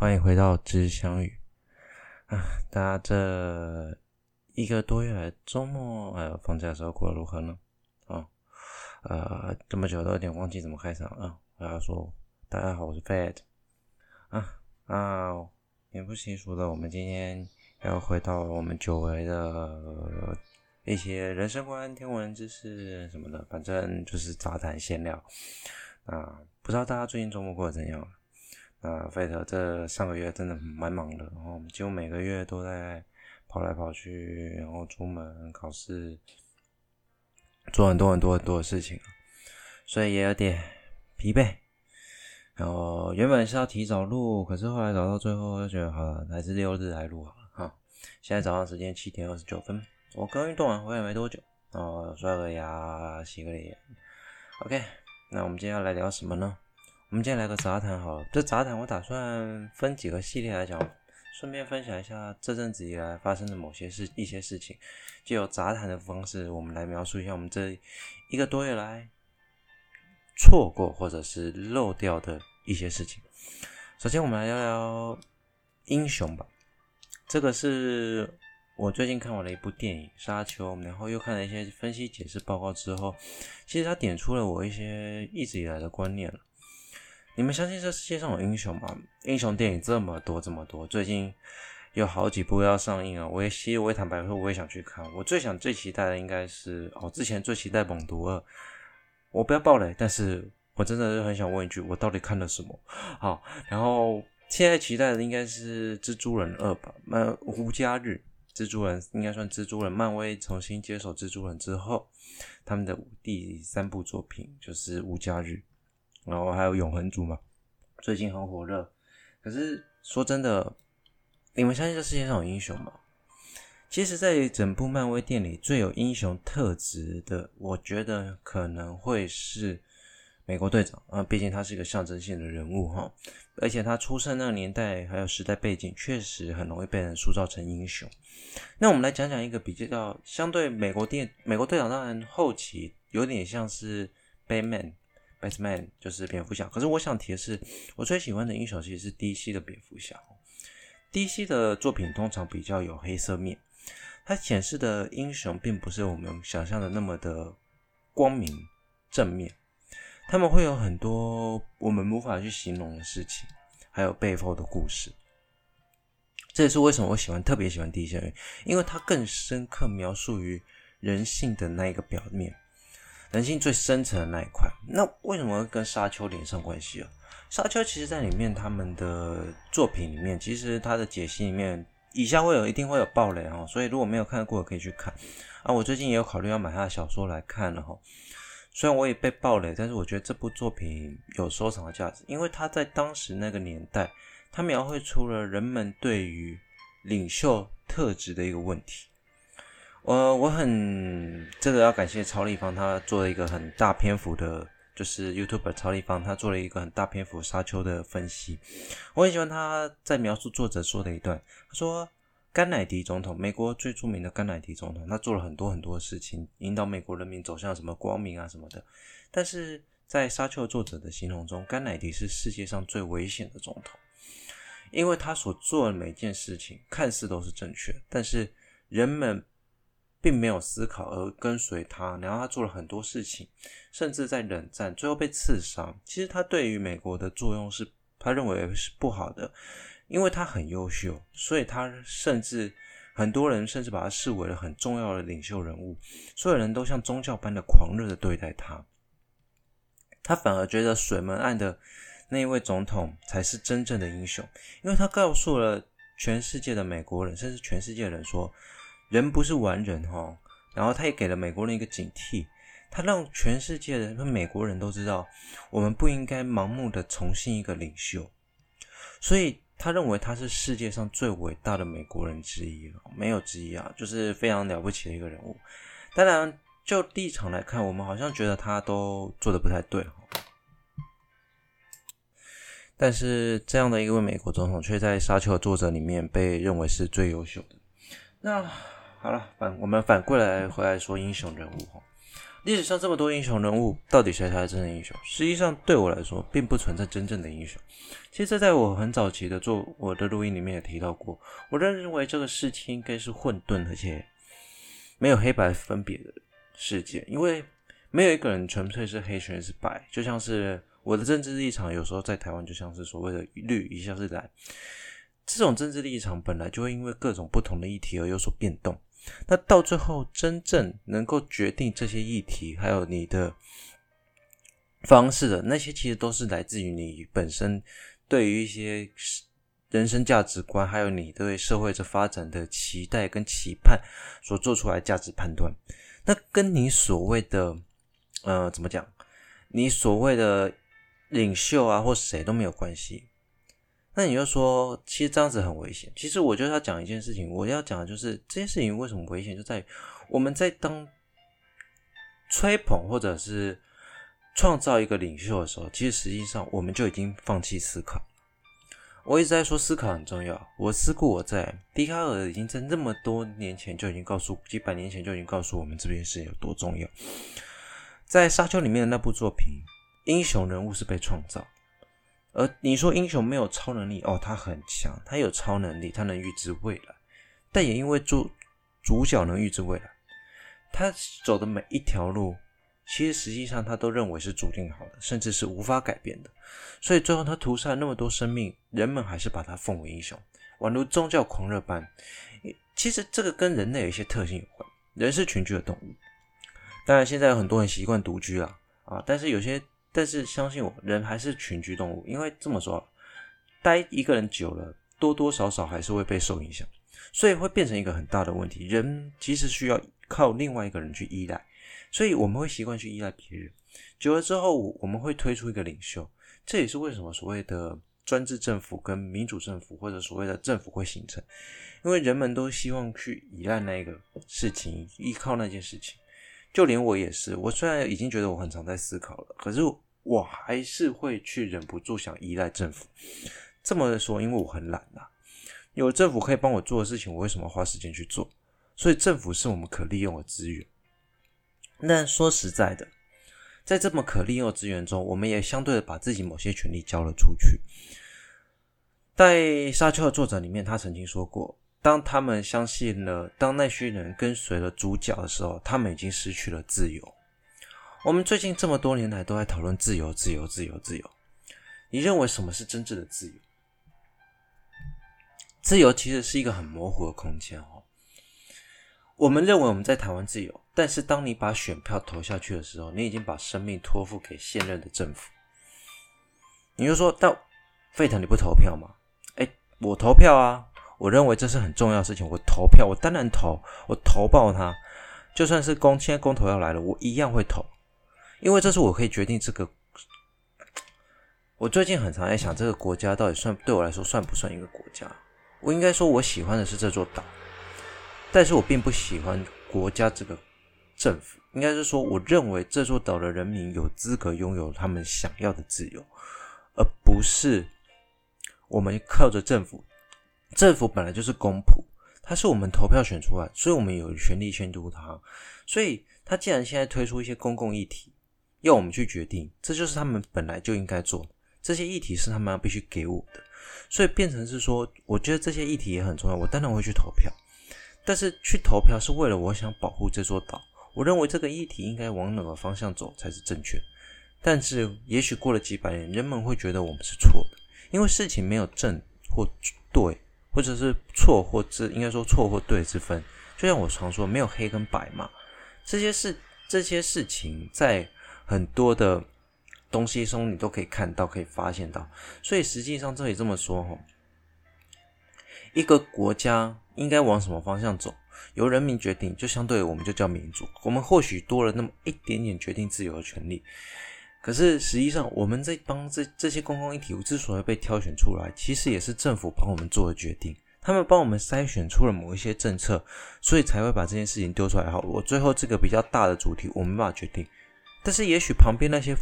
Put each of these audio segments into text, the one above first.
欢迎回到知相遇啊！大家这一个多月来周末还有放假的时候过得如何呢？啊，呃，这么久都有点忘记怎么开场啊！我要说，大家好，我是 Fat 啊啊！也不习俗的，我们今天要回到我们久违的一些人生观、天文知识什么的，反正就是杂谈闲聊啊！不知道大家最近周末过得怎样？啊，费特这上个月真的蛮忙的，然后我们几乎每个月都在跑来跑去，然后出门考试，做很多很多很多的事情，所以也有点疲惫。然后原本是要提早录，可是后来搞到最后就觉得好了，还是六日来录好了哈。现在早上时间七点二十九分，我刚运动完回来没多久，然后刷个牙，洗个脸。OK，那我们今天要来聊什么呢？我们今天来个杂谈好了，这杂谈我打算分几个系列来讲，顺便分享一下这阵子以来发生的某些事、一些事情，就由杂谈的方式，我们来描述一下我们这一个多月来错过或者是漏掉的一些事情。首先，我们来聊聊英雄吧。这个是我最近看完了一部电影《沙丘》，然后又看了一些分析解释报告之后，其实它点出了我一些一直以来的观念了。你们相信这世界上有英雄吗？英雄电影这么多这么多，最近有好几部要上映啊！我也其实我也坦白说，我也想去看。我最想最期待的应该是哦，之前最期待《猛毒二》，我不要爆雷，但是我真的是很想问一句，我到底看了什么？好，然后现在期待的应该是《蜘蛛人二》吧？那无家日，蜘蛛人应该算蜘蛛人，漫威重新接手蜘蛛人之后，他们的第三部作品就是《无家日》。然后还有永恒族嘛，最近很火热。可是说真的，你们相信这世界上有英雄吗？其实，在整部漫威电影里，最有英雄特质的，我觉得可能会是美国队长啊，毕竟他是一个象征性的人物哈，而且他出生那个年代还有时代背景，确实很容易被人塑造成英雄。那我们来讲讲一个比较相对美国电美国队长，当然后期有点像是 Batman。Batman 就是蝙蝠侠，可是我想提的是，我最喜欢的英雄其实是 DC 的蝙蝠侠。DC 的作品通常比较有黑色面，它显示的英雄并不是我们想象的那么的光明正面，他们会有很多我们无法去形容的事情，还有背后的故事。这也是为什么我喜欢特别喜欢 DC 的原因，因为它更深刻描述于人性的那一个表面。人性最深层的那一块，那为什么跟沙丘连上关系啊？沙丘其实在里面他们的作品里面，其实它的解析里面，以下会有一定会有爆雷哈，所以如果没有看过的可以去看啊。我最近也有考虑要买他的小说来看了哈，虽然我也被爆雷，但是我觉得这部作品有收藏的价值，因为他在当时那个年代，他描绘出了人们对于领袖特质的一个问题。呃我很这个要感谢超立方，他做了一个很大篇幅的，就是 YouTuber 超立方，他做了一个很大篇幅沙丘的分析。我很喜欢他在描述作者说的一段，他说甘乃迪总统，美国最著名的甘乃迪总统，他做了很多很多事情，引导美国人民走向什么光明啊什么的。但是在沙丘作者的形容中，甘乃迪是世界上最危险的总统，因为他所做的每件事情看似都是正确，但是人们。并没有思考而跟随他，然后他做了很多事情，甚至在冷战最后被刺伤。其实他对于美国的作用是，他认为是不好的，因为他很优秀，所以他甚至很多人甚至把他视为了很重要的领袖人物，所有人都像宗教般的狂热的对待他。他反而觉得水门案的那一位总统才是真正的英雄，因为他告诉了全世界的美国人，甚至全世界人说。人不是完人哈，然后他也给了美国人一个警惕，他让全世界的人美国人都知道，我们不应该盲目的崇信一个领袖，所以他认为他是世界上最伟大的美国人之一了，没有之一啊，就是非常了不起的一个人物。当然，就立场来看，我们好像觉得他都做的不太对，但是这样的一位美国总统，却在《沙丘》的作者里面被认为是最优秀的。那。好了，反我们反过来回来说英雄人物哈。历史上这么多英雄人物，到底谁才是真正英雄？实际上，对我来说，并不存在真正的英雄。其实，在我很早期的做我的录音里面也提到过，我认为这个世界应该是混沌，而且没有黑白分别的世界，因为没有一个人纯粹是黑，全是白。就像是我的政治立场，有时候在台湾就像是所谓的绿，一下是蓝。这种政治立场本来就会因为各种不同的议题而有所变动。那到最后，真正能够决定这些议题，还有你的方式的那些，其实都是来自于你本身对于一些人生价值观，还有你对社会的发展的期待跟期盼所做出来价值判断。那跟你所谓的呃，怎么讲？你所谓的领袖啊，或谁都没有关系。那你就说，其实这样子很危险。其实我觉得要讲一件事情，我要讲的就是这件事情为什么危险，就在于我们在当吹捧或者是创造一个领袖的时候，其实实际上我们就已经放弃思考。我一直在说思考很重要，我思故我在。笛卡尔已经在那么多年前就已经告诉，几百年前就已经告诉我们这件事有多重要。在沙丘里面的那部作品，英雄人物是被创造。而你说英雄没有超能力哦，他很强，他有超能力，他能预知未来，但也因为主主角能预知未来，他走的每一条路，其实实际上他都认为是注定好的，甚至是无法改变的，所以最后他屠杀那么多生命，人们还是把他奉为英雄，宛如宗教狂热般。其实这个跟人类有一些特性有关，人是群居的动物，当然现在有很多人习惯独居了啊，但是有些。但是相信我，人还是群居动物，因为这么说，待一个人久了，多多少少还是会被受影响，所以会变成一个很大的问题。人其实需要靠另外一个人去依赖，所以我们会习惯去依赖别人。久了之后，我们会推出一个领袖，这也是为什么所谓的专制政府跟民主政府或者所谓的政府会形成，因为人们都希望去依赖那个事情，依靠那件事情。就连我也是，我虽然已经觉得我很常在思考了，可是我还是会去忍不住想依赖政府。这么说，因为我很懒啊，有政府可以帮我做的事情，我为什么花时间去做？所以政府是我们可利用的资源。那说实在的，在这么可利用的资源中，我们也相对的把自己某些权利交了出去。在《沙丘》的作者里面，他曾经说过。当他们相信了，当那些人跟随了主角的时候，他们已经失去了自由。我们最近这么多年来都在讨论自由，自由，自由，自由。你认为什么是真正的自由？自由其实是一个很模糊的空间哦。我们认为我们在台湾自由，但是当你把选票投下去的时候，你已经把生命托付给现任的政府。你就说，但沸腾你不投票吗？哎，我投票啊。我认为这是很重要的事情。我投票，我当然投，我投爆他。就算是公，现在公投要来了，我一样会投，因为这是我可以决定这个。我最近很常在想，这个国家到底算对我来说算不算一个国家？我应该说，我喜欢的是这座岛，但是我并不喜欢国家这个政府。应该是说，我认为这座岛的人民有资格拥有他们想要的自由，而不是我们靠着政府。政府本来就是公仆，他是我们投票选出来，所以我们有权利监督他。所以，他既然现在推出一些公共议题，要我们去决定，这就是他们本来就应该做的。这些议题是他们必须给我的，所以变成是说，我觉得这些议题也很重要，我当然会去投票。但是去投票是为了我想保护这座岛，我认为这个议题应该往哪个方向走才是正确。但是，也许过了几百年，人们会觉得我们是错的，因为事情没有正或对。或者是错或之，应该说错或对之分。就像我常说，没有黑跟白嘛。这些事，这些事情在很多的东西中，你都可以看到，可以发现到。所以实际上，这里这么说哈，一个国家应该往什么方向走，由人民决定，就相对我们就叫民主。我们或许多了那么一点点决定自由的权利。可是实际上，我们在帮这这些公共议题之所以被挑选出来，其实也是政府帮我们做的决定。他们帮我们筛选出了某一些政策，所以才会把这件事情丢出来。好，我最后这个比较大的主题，我没办法决定。但是也许旁边那些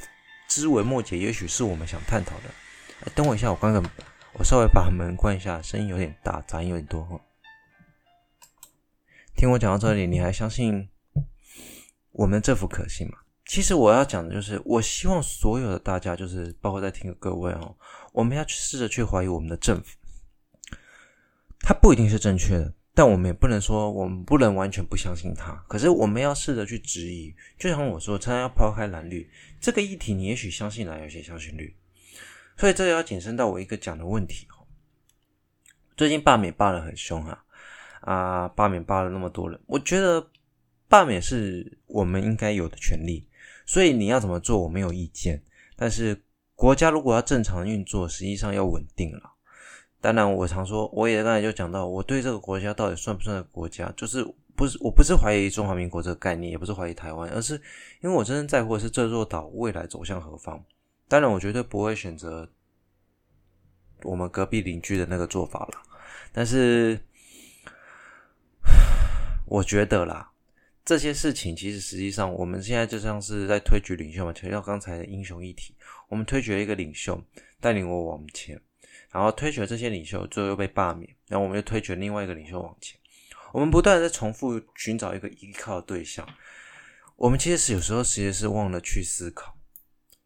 枝微末节，也许是我们想探讨的。哎，等我一下，我刚刚我稍微把门关一下，声音有点大，杂音有点多。听我讲到这里，你还相信？我们政府可信吗？其实我要讲的就是，我希望所有的大家，就是包括在听的各位哦，我们要去试着去怀疑我们的政府，它不一定是正确的，但我们也不能说我们不能完全不相信它。可是我们要试着去质疑，就像我说，常常要抛开蓝绿这个议题，你也许相信蓝，有些相信绿，所以这要谨慎到我一个讲的问题哦。最近罢免罢得很凶啊，啊，罢免罢了那么多人，我觉得罢免是我们应该有的权利。所以你要怎么做，我没有意见。但是国家如果要正常运作，实际上要稳定了。当然，我常说，我也刚才就讲到，我对这个国家到底算不算国家，就是不是，我不是怀疑中华民国这个概念，也不是怀疑台湾，而是因为我真正在乎的是这座岛未来走向何方。当然，我绝对不会选择我们隔壁邻居的那个做法了。但是，我觉得啦。这些事情其实实际上，我们现在就像是在推举领袖嘛，提到刚才的英雄议题，我们推举了一个领袖带领我往前，然后推举了这些领袖，最后又被罢免，然后我们又推举了另外一个领袖往前，我们不断的在重复寻找一个依靠对象，我们其实是有时候其实是忘了去思考，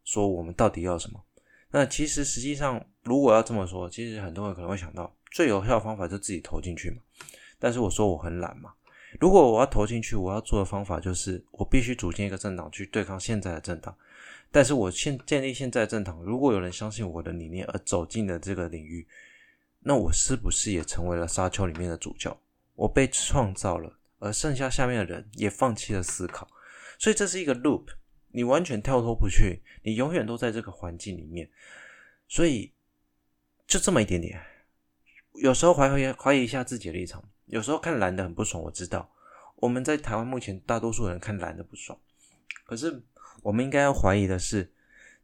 说我们到底要什么。那其实实际上，如果要这么说，其实很多人可能会想到，最有效的方法就自己投进去嘛。但是我说我很懒嘛。如果我要投进去，我要做的方法就是，我必须组建一个政党去对抗现在的政党。但是我现建立现在政党，如果有人相信我的理念而走进了这个领域，那我是不是也成为了沙丘里面的主教？我被创造了，而剩下下面的人也放弃了思考。所以这是一个 loop，你完全跳脱不去，你永远都在这个环境里面。所以就这么一点点，有时候怀疑怀疑一下自己的立场。有时候看蓝的很不爽，我知道我们在台湾目前大多数人看蓝的不爽，可是我们应该要怀疑的是，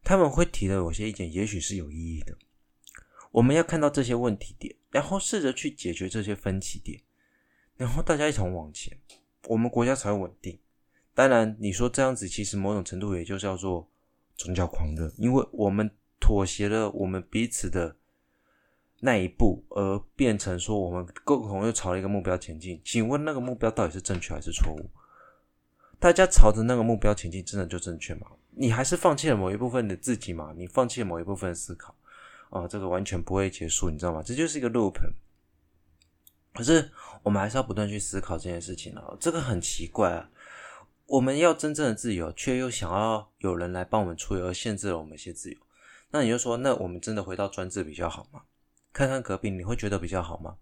他们会提的有些意见也许是有意义的。我们要看到这些问题点，然后试着去解决这些分歧点，然后大家一同往前，我们国家才会稳定。当然，你说这样子其实某种程度也就叫做宗教狂热，因为我们妥协了我们彼此的。那一步，而变成说我们共同又朝了一个目标前进。请问那个目标到底是正确还是错误？大家朝着那个目标前进，真的就正确吗？你还是放弃了某一部分的自己吗？你放弃了某一部分思考？哦，这个完全不会结束，你知道吗？这就是一个 loop。可是我们还是要不断去思考这件事情啊，这个很奇怪啊。我们要真正的自由，却又想要有人来帮我们处理，而限制了我们一些自由。那你就说，那我们真的回到专制比较好吗？看看隔壁，你会觉得比较好吗？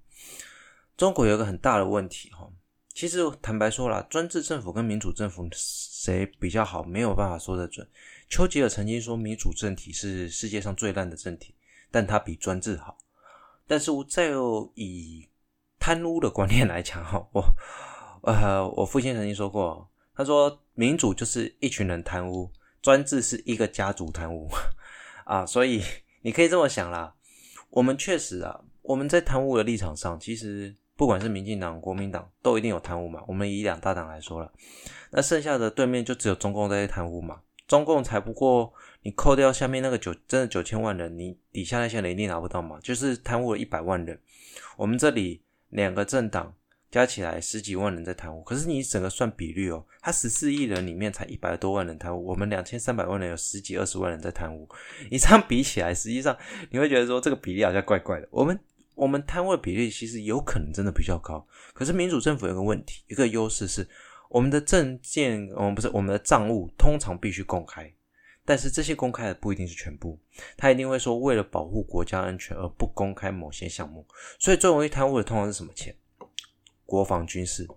中国有一个很大的问题哈，其实坦白说啦，专制政府跟民主政府谁比较好，没有办法说得准。丘吉尔曾经说，民主政体是世界上最烂的政体，但它比专制好。但是我再以贪污的观念来讲哈，我呃，我父亲曾经说过，他说民主就是一群人贪污，专制是一个家族贪污 啊，所以你可以这么想啦。我们确实啊，我们在贪污的立场上，其实不管是民进党、国民党，都一定有贪污嘛。我们以两大党来说了，那剩下的对面就只有中共在贪污嘛。中共才不过你扣掉下面那个九，真的九千万人，你底下那些人一定拿不到嘛。就是贪污了一百万人，我们这里两个政党。加起来十几万人在贪污，可是你整个算比率哦，他十四亿人里面才一百多万人贪污，我们两千三百万人有十几二十万人在贪污，你这样比起来，实际上你会觉得说这个比例好像怪怪的。我们我们贪污的比例其实有可能真的比较高，可是民主政府有个问题，一个优势是我们的证件，我们不是我们的账务通常必须公开，但是这些公开的不一定是全部，他一定会说为了保护国家安全而不公开某些项目，所以最容易贪污的通常是什么钱？国防军事，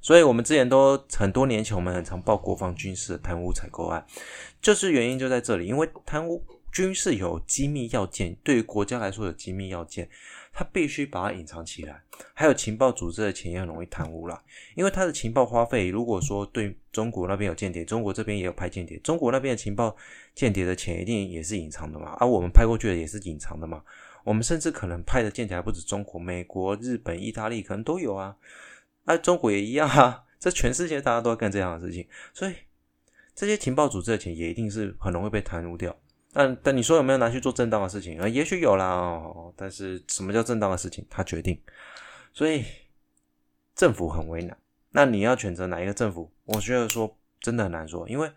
所以我们之前都很多年前，我们很常报国防军事的贪污采购案，就是原因就在这里，因为贪污军事有机密要件，对于国家来说有机密要件，他必须把它隐藏起来。还有情报组织的钱也很容易贪污啦，因为他的情报花费，如果说对中国那边有间谍，中国这边也有派间谍，中国那边的情报间谍的钱一定也是隐藏的嘛，而、我们派过去的也是隐藏的嘛。我们甚至可能派的间谍还不止中国、美国、日本、意大利，可能都有啊。啊、中国也一样啊。这全世界大家都要干这样的事情，所以这些情报组织的钱也一定是很容易被贪污掉。但但你说有没有拿去做正当的事情啊？也许有啦、但是什么叫正当的事情？他决定。所以政府很为难。那你要选择哪一个政府？我觉得说真的很难说，因为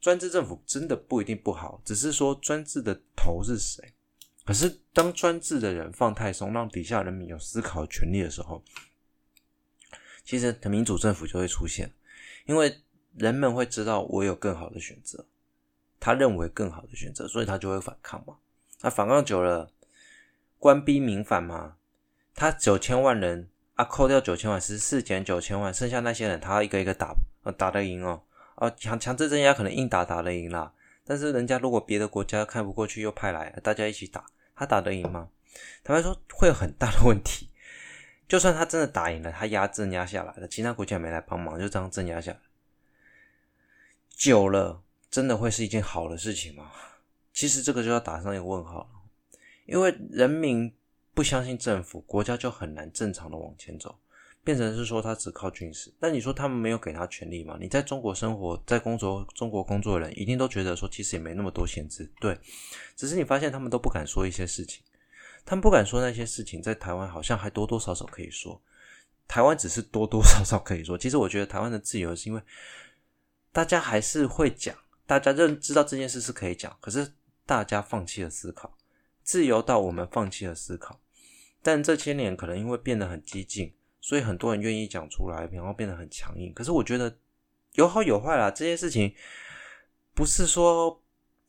专制政府真的不一定不好，只是说专制的头是谁。可是当专制的人放太松，让底下人民有思考权利的时候，其实的民主政府就会出现，因为人们会知道我有更好的选择，他认为更好的选择，所以他就会反抗嘛。那反抗久了，官逼民反嘛，他九千万人啊，扣掉九千万，十四减九千万，剩下那些人，他一个一个打，打得赢哦，啊，强强制镇压可能硬打打得赢啦，但是人家如果别的国家看不过去，又派来大家一起打。他打得赢吗？坦白说会有很大的问题。就算他真的打赢了，他压镇压下来了，其他国家也没来帮忙，就这样镇压下来。久了，真的会是一件好的事情吗？其实这个就要打上一个问号了。因为人民不相信政府，国家就很难正常的往前走。变成是说他只靠军事，但你说他们没有给他权利吗？你在中国生活，在工作中国工作的人一定都觉得说，其实也没那么多限制，对。只是你发现他们都不敢说一些事情，他们不敢说那些事情，在台湾好像还多多少少可以说。台湾只是多多少少可以说，其实我觉得台湾的自由是因为大家还是会讲，大家认知道这件事是可以讲，可是大家放弃了思考，自由到我们放弃了思考。但这些年可能因为变得很激进。所以很多人愿意讲出来，然后变得很强硬。可是我觉得有好有坏啦，这些事情不是说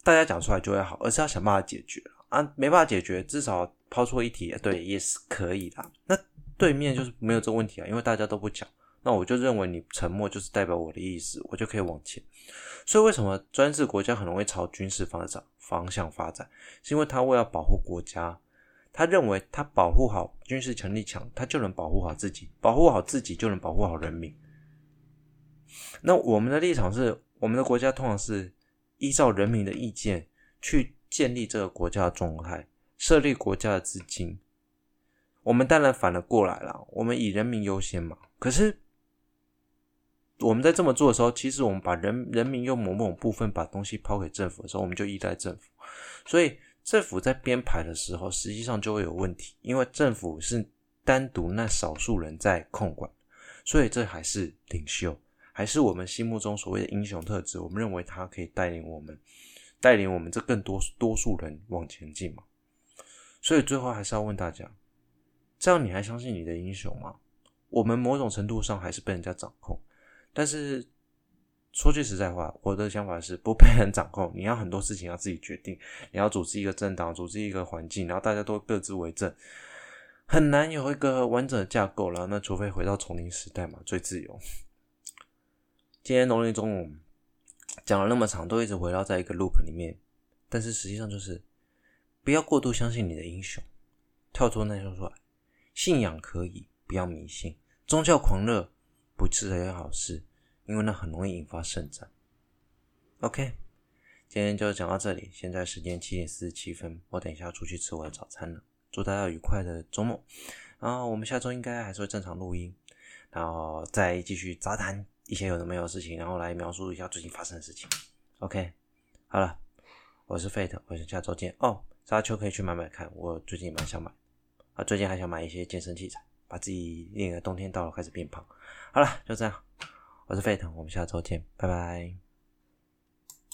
大家讲出来就会好，而是要想办法解决啊。没办法解决，至少抛出一题，对，也是可以的。那对面就是没有这个问题啊，因为大家都不讲，那我就认为你沉默就是代表我的意思，我就可以往前。所以为什么专制国家很容易朝军事方向方向发展？是因为他为了保护国家。他认为，他保护好军事强力强，他就能保护好自己，保护好自己就能保护好人民。那我们的立场是，我们的国家通常是依照人民的意见去建立这个国家的状态，设立国家的资金。我们当然反了过来了，我们以人民优先嘛。可是我们在这么做的时候，其实我们把人人民用某某部分把东西抛给政府的时候，我们就依赖政府，所以。政府在编排的时候，实际上就会有问题，因为政府是单独那少数人在控管，所以这还是领袖，还是我们心目中所谓的英雄特质。我们认为他可以带领我们，带领我们这更多多数人往前进嘛。所以最后还是要问大家：这样你还相信你的英雄吗？我们某种程度上还是被人家掌控，但是。说句实在话，我的想法是不被人掌控。你要很多事情要自己决定，你要组织一个政党，组织一个环境，然后大家都各自为政，很难有一个完整的架构了。那除非回到丛林时代嘛，最自由。今天农历中午讲了那么长，都一直围绕在一个 loop 里面，但是实际上就是不要过度相信你的英雄，跳出那说出来，信仰可以，不要迷信，宗教狂热不是一件好事。因为那很容易引发肾战。OK，今天就讲到这里。现在时间七点四十七分，我等一下要出去吃我的早餐了。祝大家愉快的周末。然后我们下周应该还是会正常录音，然后再继续杂谈一些有的没有的事情，然后来描述一下最近发生的事情。OK，好了，我是 Fate，我们下周见。哦，沙丘可以去买买看，我最近也蛮想买。啊，最近还想买一些健身器材，把自己练个冬天到了开始变胖。好了，就这样。我是沸腾，我们下周见，拜拜。